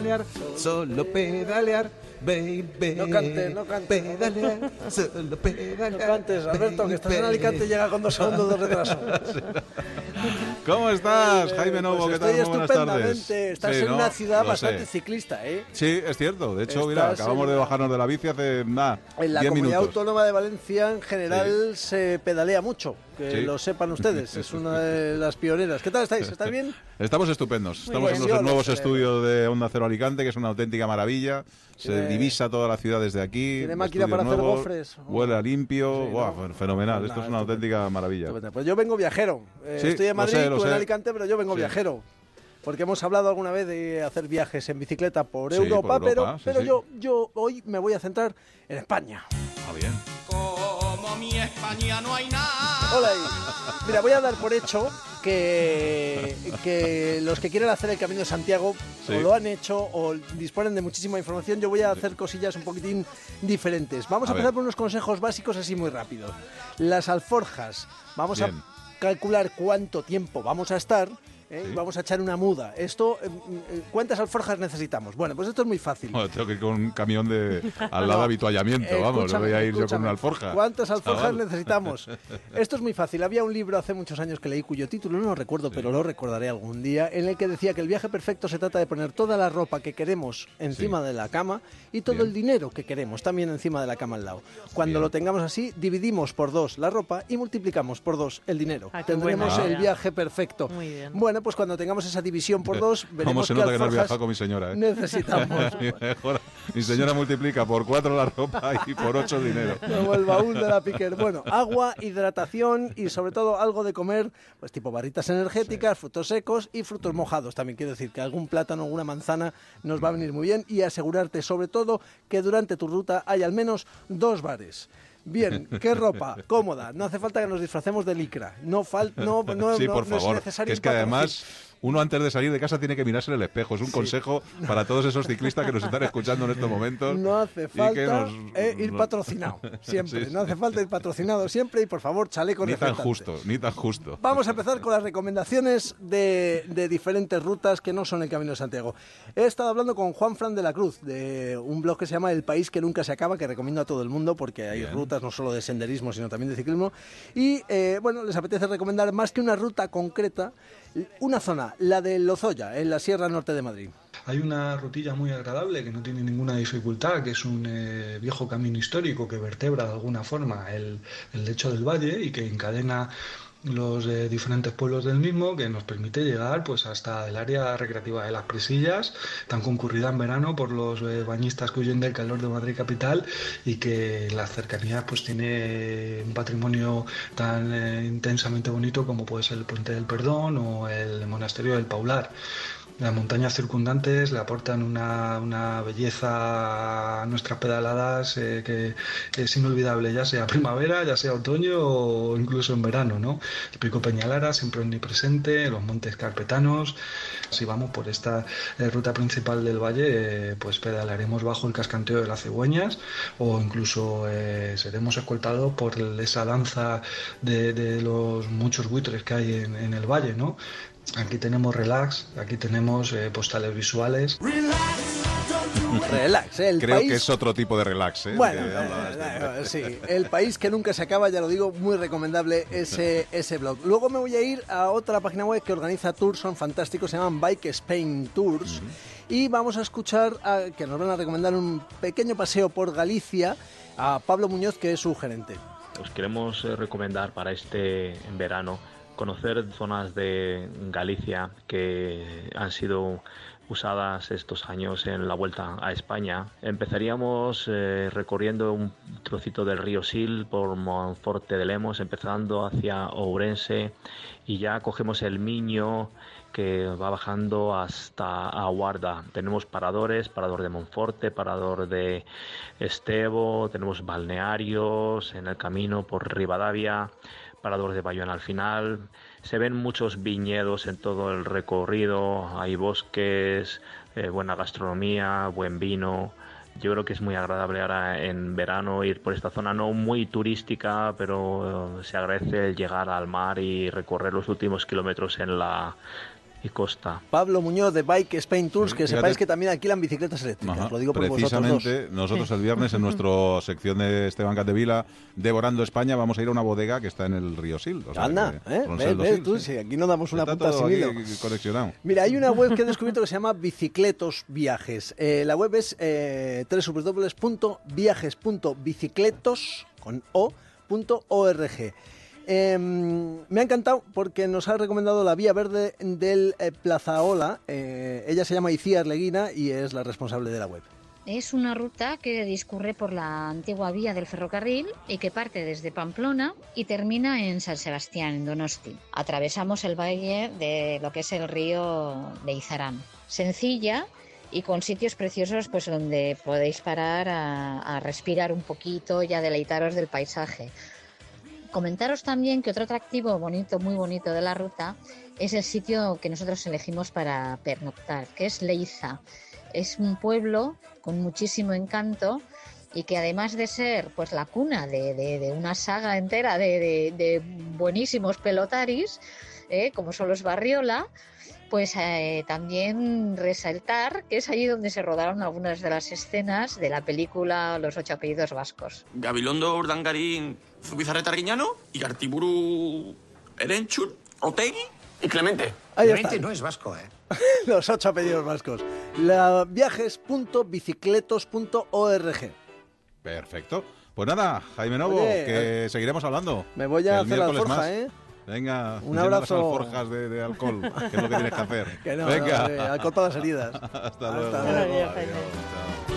pedalear, solo pedalear. Baby, No cantes, no cantes. Pedalear, solo pedalear. No cantes, Alberto, que estás en. Alicante y llega con dos segundos de retraso. ¿Cómo estás, Jaime Novo? Pues ¿Qué tal? estoy Muy buenas tardes. estupendamente. Estás Sí, en ¿no? una ciudad Lo bastante sé. ciclista, ¿eh? Sí, es cierto. De hecho, mira, acabamos de bajarnos de la bici hace nada, En la 10 comunidad minutos. autónoma de Valencia, en general, se pedalea mucho. Que Sí. lo sepan ustedes. Es una de las pioneras. ¿Qué tal estáis? ¿Estáis bien? Estamos estupendos. Estamos bien. en los lo nuevos estudios de Onda Cero Alicante, que es una auténtica maravilla. Se divisa toda la ciudad desde aquí. ¿Tiene máquina para hacer gofres? Huele limpio. Sí, fenomenal. Esto es una auténtica maravilla. Pues yo vengo viajero. Eh, Sí, estoy en Madrid, sé, tú en. Alicante, pero yo vengo viajero. Porque hemos hablado alguna vez de hacer viajes en bicicleta por Sí, Europa, por Europa, pero, sí, pero sí. Yo, yo hoy me voy a centrar en España. Ah, bien. Como mi España no hay nada. Hola ahí. Mira, voy a dar por hecho que, que los que quieren hacer el Camino de Santiago Sí. o lo han hecho o disponen de muchísima información. Yo voy a hacer cosillas un poquitín diferentes. Vamos a, A empezar por unos consejos básicos así muy rápidos. Las alforjas. Vamos Bien. a calcular cuánto tiempo vamos a estar. ¿Eh? Sí. y Vamos a echar una muda. Esto, eh, eh, ¿cuántas alforjas necesitamos? Bueno, pues esto es muy fácil. Bueno, tengo que ir con un camión de al lado de habituallamiento, vamos, no voy a ir yo con una alforja. ¿Cuántas alforjas Chaval. necesitamos? Esto es muy fácil. Había un libro hace muchos años que leí cuyo título no lo recuerdo, pero lo recordaré algún día, en el que decía que el viaje perfecto se trata de poner toda la ropa que queremos encima de la cama y todo Bien. el dinero que queremos también encima de la cama al lado. Cuando Bien. lo tengamos así, dividimos por dos la ropa y multiplicamos por dos el dinero. Ah, Tendremos el viaje perfecto. Muy bien. Bueno, pues cuando tengamos esa división por dos, ¿Cómo veremos se nota que no has viajado con mi señora? ¿eh? necesitamos. Mi mejor- mi señora multiplica por cuatro la ropa y por ocho el dinero. Como el baúl de la piquer. Bueno, agua, hidratación y sobre todo algo de comer, pues tipo barritas energéticas, frutos secos y frutos mojados. También quiero decir que algún plátano alguna manzana nos va a venir muy bien y asegurarte sobre todo que durante tu ruta hay al menos dos bares. Bien, ¿qué ropa? Cómoda. No hace falta que nos disfracemos de licra. No, fal no, no, sí, no- por no es necesario que es que además uno antes de salir de casa tiene que mirarse en el espejo. Es un consejo para todos esos ciclistas que nos están escuchando en estos momentos. No hace falta nos- eh, ir patrocinado, siempre. Sí, No hace falta ir patrocinado siempre y por favor chaleco Ni tan justo, ni tan justo. Vamos a empezar con las recomendaciones de, de diferentes rutas que no son el Camino de Santiago. He estado hablando con Juan Fran de la Cruz, de un blog que se llama El País que Nunca Se Acaba, que recomiendo a todo el mundo porque hay Bien. rutas no solo de senderismo, sino también de ciclismo. Y eh, bueno, les apetece recomendar más que una ruta concreta, una zona, la de Lozoya, en la Sierra Norte de Madrid. Hay una rutilla muy agradable que no tiene ninguna dificultad, que es un eh, viejo camino histórico que vertebra de alguna forma el, el lecho del valle y que encadena los eh, diferentes pueblos del mismo, que nos permite llegar pues hasta el área recreativa de las Presillas, tan concurrida en verano por los eh, bañistas que huyen del calor de Madrid capital y que en las cercanías pues tiene un patrimonio tan eh, intensamente bonito como puede ser el Puente del Perdón o el Monasterio del Paular. Las montañas circundantes le aportan una, una belleza a nuestras pedaladas eh, que es inolvidable, ya sea primavera, ya sea otoño o incluso en verano, ¿no? El pico Peñalara siempre omnipresente, los montes carpetanos. Si vamos por esta eh, ruta principal del valle, eh, pues pedalaremos bajo el cascanteo de las cigüeñas o incluso seremos escoltados por esa danza de, de los muchos buitres que hay en, en el valle, ¿no? Aquí tenemos relax, aquí tenemos eh, postales visuales. Relax, ¿eh? el Creo país... que es otro tipo de relax. ¿eh? Bueno, eh, este. eh, sí, el país que nunca se acaba, ya lo digo, muy recomendable ese, ese blog. Luego me voy a ir a otra página web que organiza tours, son fantásticos, se llaman Bike Spain Tours. Y vamos a escuchar a- que nos van a recomendar un pequeño paseo por Galicia a Pablo Muñoz, que es su gerente. Os queremos recomendar para este verano conocer zonas de Galicia que han sido usadas estos años en la vuelta a España. Empezaríamos eh, recorriendo un trocito del río Sil por Monforte de Lemos, empezando hacia Ourense y ya cogemos el Miño que va bajando hasta Aguarda. Tenemos paradores, parador de Monforte, parador de Estevo, tenemos balnearios en el camino por Rivadavia, parador de Bayona al final. Se ven muchos viñedos en todo el recorrido, hay bosques, eh, buena gastronomía, buen vino. Yo creo que es muy agradable ahora en verano ir por esta zona, no muy turística, pero eh, se agradece el llegar al mar y recorrer los últimos kilómetros en la y costa. Pablo Muñoz de Bike Spain Tours, que fíjate. sepáis que también alquilan bicicletas eléctricas. Ajá. Lo digo por vosotros dos. Precisamente, nosotros el viernes en nuestra sección de Esteban Catevila, Devorando España, vamos a ir a una bodega que está en el río Sil. o sea Anda, que- ¿eh? Ronseldo ¿Ves, ves Sil, tú? sí. Sí, aquí no damos una Está punta todo sin aquí hilo. conexionado. Mira, hay una web que he descubierto que se llama Bicicletos Viajes. Eh, la web es eh, www.viajes.bicicletos con o, punto org. Eh, me ha encantado porque nos ha recomendado la vía verde del eh, Plazaola. Eh, ella se llama Icía Arleguina y es la responsable de la web. Es una ruta que discurre por la antigua vía del ferrocarril y que parte desde Pamplona y termina en San Sebastián, en Donosti. Atravesamos el valle de lo que es el río de Izarán. Sencilla y con sitios preciosos pues donde podéis parar a, a respirar un poquito y a deleitaros del paisaje. Comentaros también que otro atractivo bonito, muy bonito de la ruta es el sitio que nosotros elegimos para pernoctar, que es Leiza. Es un pueblo con muchísimo encanto y que además de ser pues la cuna de, una saga entera de buenísimos pelotaris, eh, como son los Barriola, pues eh, también resaltar que es allí donde se rodaron algunas de las escenas de la película Los ocho apellidos vascos. Gabilondo Urdangarín Zubizarreta Arguiñano y Artiburu Erenchun Otegi y Clemente. Ahí Clemente está. no es vasco, ¿eh? Los ocho apellidos vascos. La viajes.bicicletos.org. Perfecto. Pues nada, Jaime Novo, Oye, que seguiremos hablando. Me voy a hacer la más. ¿eh? Venga, Un las abrazo. alforjas de, de alcohol, que es lo que tienes que hacer. Que no, Venga. no, eh, alcohol para las heridas. Hasta Hasta luego. luego. Adiós. Chao.